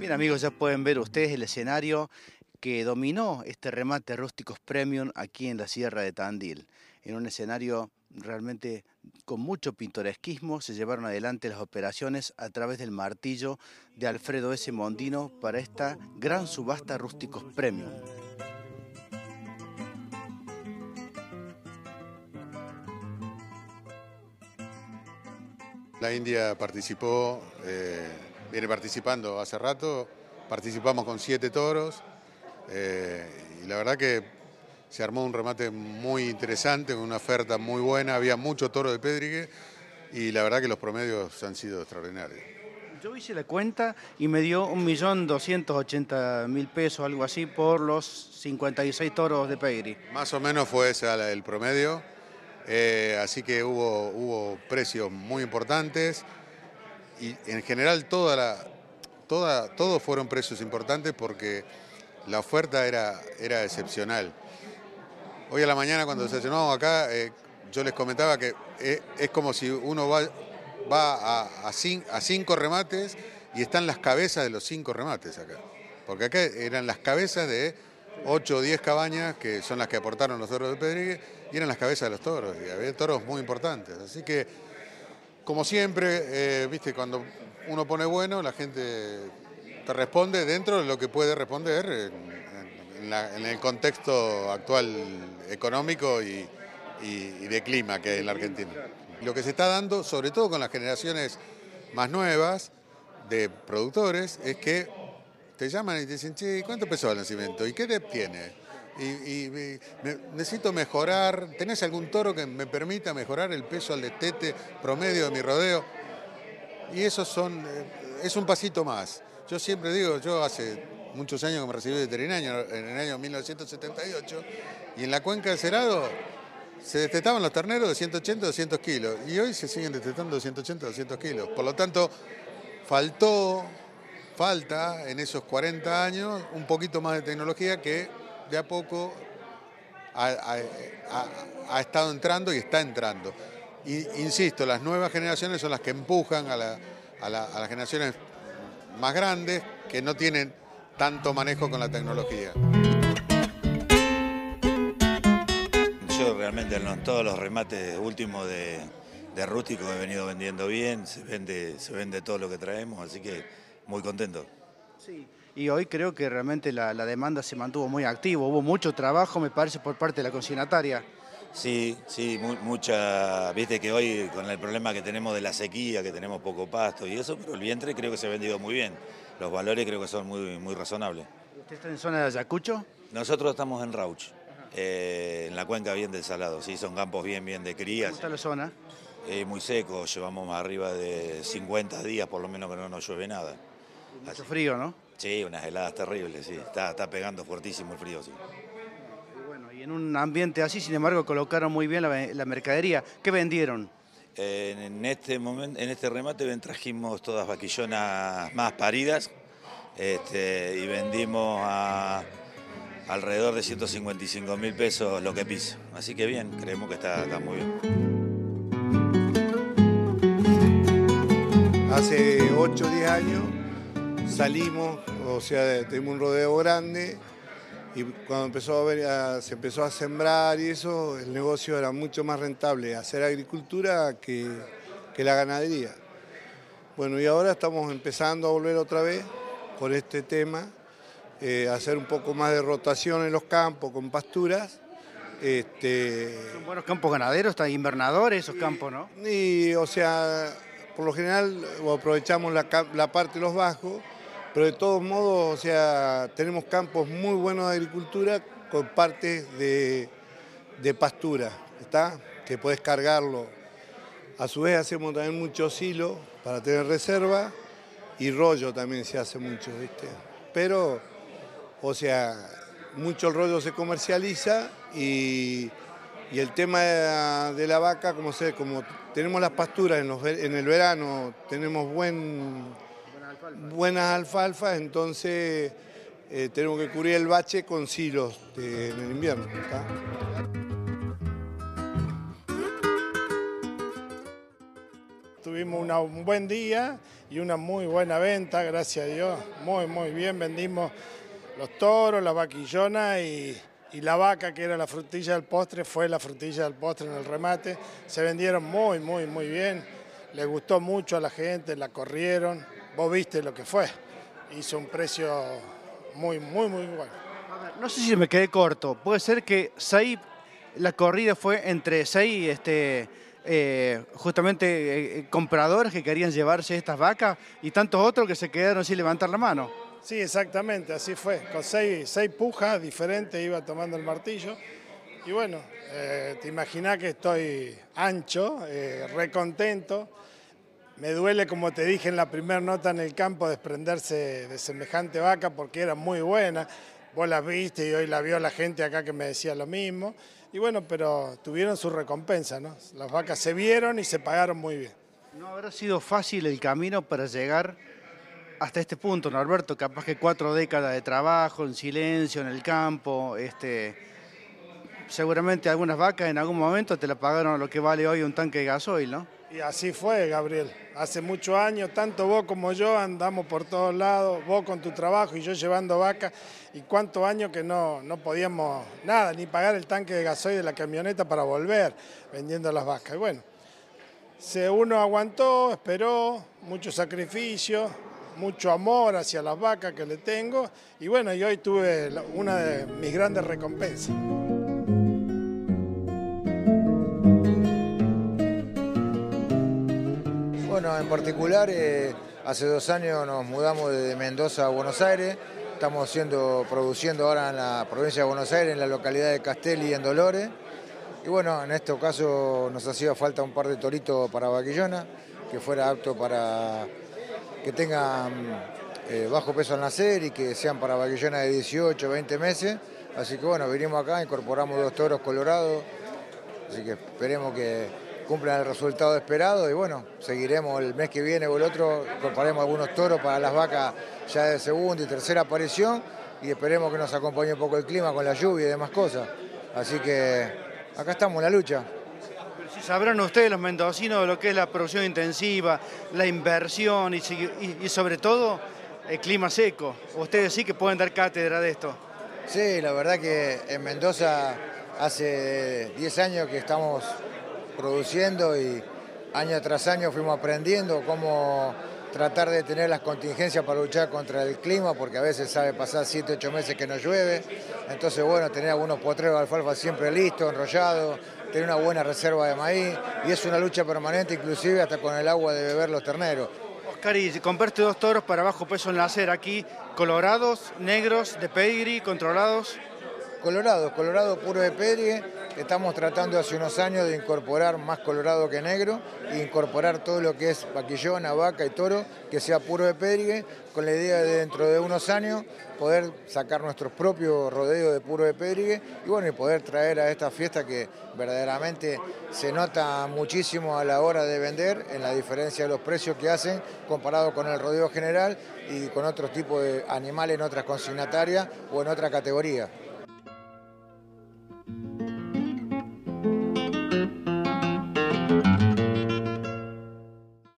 Bien amigos, ya pueden ver ustedes el escenario que dominó este remate rústicos premium aquí en la Sierra de Tandil. En un escenario realmente con mucho pintoresquismo se llevaron adelante las operaciones a través del martillo de Alfredo S. Mondino para esta gran subasta rústicos premium. La India participó, eh, viene participando hace rato, participamos con siete toros eh, y la verdad que se armó un remate muy interesante, con una oferta muy buena, había mucho toro de Pedrigue y la verdad que los promedios han sido extraordinarios. Yo hice la cuenta y me dio 1.280.000 pesos, algo así, por los 56 toros de Pedri. Más o menos fue ese el promedio. Eh, así que hubo, hubo precios muy importantes y en general toda la, toda, todos fueron precios importantes porque la oferta era, era excepcional. Hoy a la mañana cuando se llenó acá, eh, yo les comentaba que eh, es, como si uno va, va a, cinco remates y están las cabezas de los cinco remates acá. Porque acá eran las cabezas de 8 o 10 cabañas que son las que aportaron los toros de Pedrigue y eran las cabezas de los toros. Y había toros muy importantes. Así que, como siempre, eh, viste, cuando uno pone bueno, la gente te responde dentro de lo que puede responder en, el contexto actual económico y, de clima que hay en la Argentina. Lo que se está dando, sobre todo con las generaciones más nuevas de productores, es que te llaman y te dicen, che, ¿cuánto pesó el nacimiento? ¿Y qué DEP tiene? Y, necesito mejorar, ¿tenés algún toro que me permita mejorar el peso al destete promedio de mi rodeo? Y eso son, eh, es un pasito más. Yo siempre digo, yo hace muchos años que me recibí de veterinario, en el año 1978, y en la cuenca del Cerado se destetaban los terneros de 180 200 kilos, y hoy se siguen destetando de 180 200 kilos. Por lo tanto, faltó falta en esos 40 años un poquito más de tecnología que de a poco ha, estado entrando y está entrando. Y, insisto, las nuevas generaciones son las que empujan a, las generaciones más grandes que no tienen tanto manejo con la tecnología. Yo realmente en todos los remates últimos de, de rústico he venido vendiendo bien, se vende, se vende todo lo que traemos, así que muy contento. Sí, y hoy creo que realmente la, demanda se mantuvo muy activa, hubo mucho trabajo, me parece, por parte de la consignataria. Sí, sí, mucha, viste que hoy con el problema que tenemos de la sequía, que tenemos poco pasto y eso, pero el vientre creo que se ha vendido muy bien. Los valores creo que son muy, muy razonables. ¿Usted está en zona de Ayacucho? Nosotros estamos en Rauch, eh, en la cuenca bien del Salado, sí, son campos bien, bien de crías. ¿Cómo está la zona? Muy seco, llevamos más arriba de 50 días por lo menos que no nos llueve nada. Mucho frío, ¿no? Sí, unas heladas terribles, sí. Está, está pegando fuertísimo el frío, sí. Y bueno, y en un ambiente así, sin embargo, colocaron muy bien la, mercadería. ¿Qué vendieron? en, este momento, en este remate trajimos todas vaquillonas más paridas este, y vendimos a alrededor de 155 mil pesos lo que pisa. Así que bien, creemos que está, está muy bien. Hace 8 o 10 años salimos, o sea, tuvimos un rodeo grande y cuando empezó a ver, se empezó a sembrar y eso, el negocio era mucho más rentable hacer agricultura que, la ganadería. Bueno, y ahora estamos empezando a volver otra vez por este tema, eh, hacer un poco más de rotación en los campos con pasturas. Este, Son buenos campos ganaderos, están invernadores esos campos, ¿no? Y, o sea, por lo general aprovechamos la, parte de los bajos, pero de todos modos, o sea, tenemos campos muy buenos de agricultura con partes de, pastura, ¿está? Que puedes cargarlo. A su vez hacemos también mucho silo para tener reserva y rollo también se hace mucho, ¿viste? Pero, o sea, mucho el rollo se comercializa y y el tema de la vaca, como, sé, como tenemos las pasturas en, el verano, tenemos buen, buenas alfalfas, entonces eh, tenemos que cubrir el bache con silos en el invierno. tuvimos un buen día y una muy buena venta, gracias a Dios. Muy, muy bien, vendimos los toros, la vaquillona y, y la vaca, que era la frutilla del postre, fue la frutilla del postre en el remate. Se vendieron muy, muy, muy bien. Le gustó mucho a la gente, la corrieron. Vos viste lo que fue. Hizo un precio muy, muy, muy bueno. No sé si me quedé corto. Puede ser que seis, la corrida fue entre seis este, eh, justamente eh, eh, compradores que querían llevarse estas vacas y tantos otros que se quedaron sin levantar la mano. Sí, exactamente, así fue. Con seis, seis pujas diferentes iba tomando el martillo. Y bueno, te imaginas que estoy ancho, recontento. Me duele, como te dije en la primera nota en el campo, desprenderse de semejante vaca porque era muy buena. Vos la viste y hoy la vio la gente acá que me decía lo mismo. Y bueno, pero tuvieron su recompensa, ¿no? Las vacas se vieron y se pagaron muy bien. No habrá sido fácil el camino para llegar hasta este punto, Norberto, capaz que cuatro décadas de trabajo, en silencio, en el campo, este, seguramente algunas vacas en algún momento te la pagaron lo que vale hoy un tanque de gasoil, ¿no? Y así fue, Gabriel. Hace muchos años, tanto vos como yo andamos por todos lados, vos con tu trabajo y yo llevando vacas, y cuántos años que no, no podíamos nada, ni pagar el tanque de gasoil de la camioneta para volver vendiendo las vacas. Y bueno, uno aguantó, esperó, mucho sacrificio, mucho amor hacia las vacas que le tengo, y bueno, y hoy tuve una de mis grandes recompensas. En particular, eh, hace dos años nos mudamos de Mendoza a Buenos Aires. Estamos siendo, produciendo ahora en la provincia de Buenos Aires, en la localidad de Castelli, en Dolores. Y bueno, en este caso nos hacía falta un par de toritos para Vaquillona, que fuera apto para que tengan eh, bajo peso al nacer y que sean para Vaquillona de 18, 20 meses. Así que bueno, vinimos acá, incorporamos dos toros colorados, así que esperemos que cumplan el resultado esperado y bueno, seguiremos el mes que viene o el otro, comparemos algunos toros para las vacas ya de segunda y tercera aparición y esperemos que nos acompañe un poco el clima con la lluvia y demás cosas. Así que acá estamos en la lucha. Pero si sabrán ustedes los mendocinos lo que es la producción intensiva, la inversión y, sobre todo el clima seco. Ustedes sí que pueden dar cátedra de esto. Sí, la verdad que en Mendoza hace 10 años que estamos produciendo y año tras año fuimos aprendiendo cómo tratar de tener las contingencias para luchar contra el clima, porque a veces sabe pasar 7, 8 meses que no llueve. Entonces, bueno, tener algunos potreros de alfalfa siempre listos, enrollados, tener una buena reserva de maíz, y es una lucha permanente, inclusive hasta con el agua de beber los terneros. Oscar, y compraste dos toros para bajo peso en la acera aquí, colorados, negros, de pedigree, controlados. Colorados, colorado puro de pedigree Estamos tratando hace unos años de incorporar más colorado que negro, e incorporar todo lo que es vaquillona, vaca y toro, que sea puro de pedrigue, con la idea de dentro de unos años poder sacar nuestros propios rodeos de puro de pedrigue y bueno, y poder traer a esta fiesta que verdaderamente se nota muchísimo a la hora de vender en la diferencia de los precios que hacen comparado con el rodeo general y con otros tipos de animales en otras consignatarias o en otra categoría.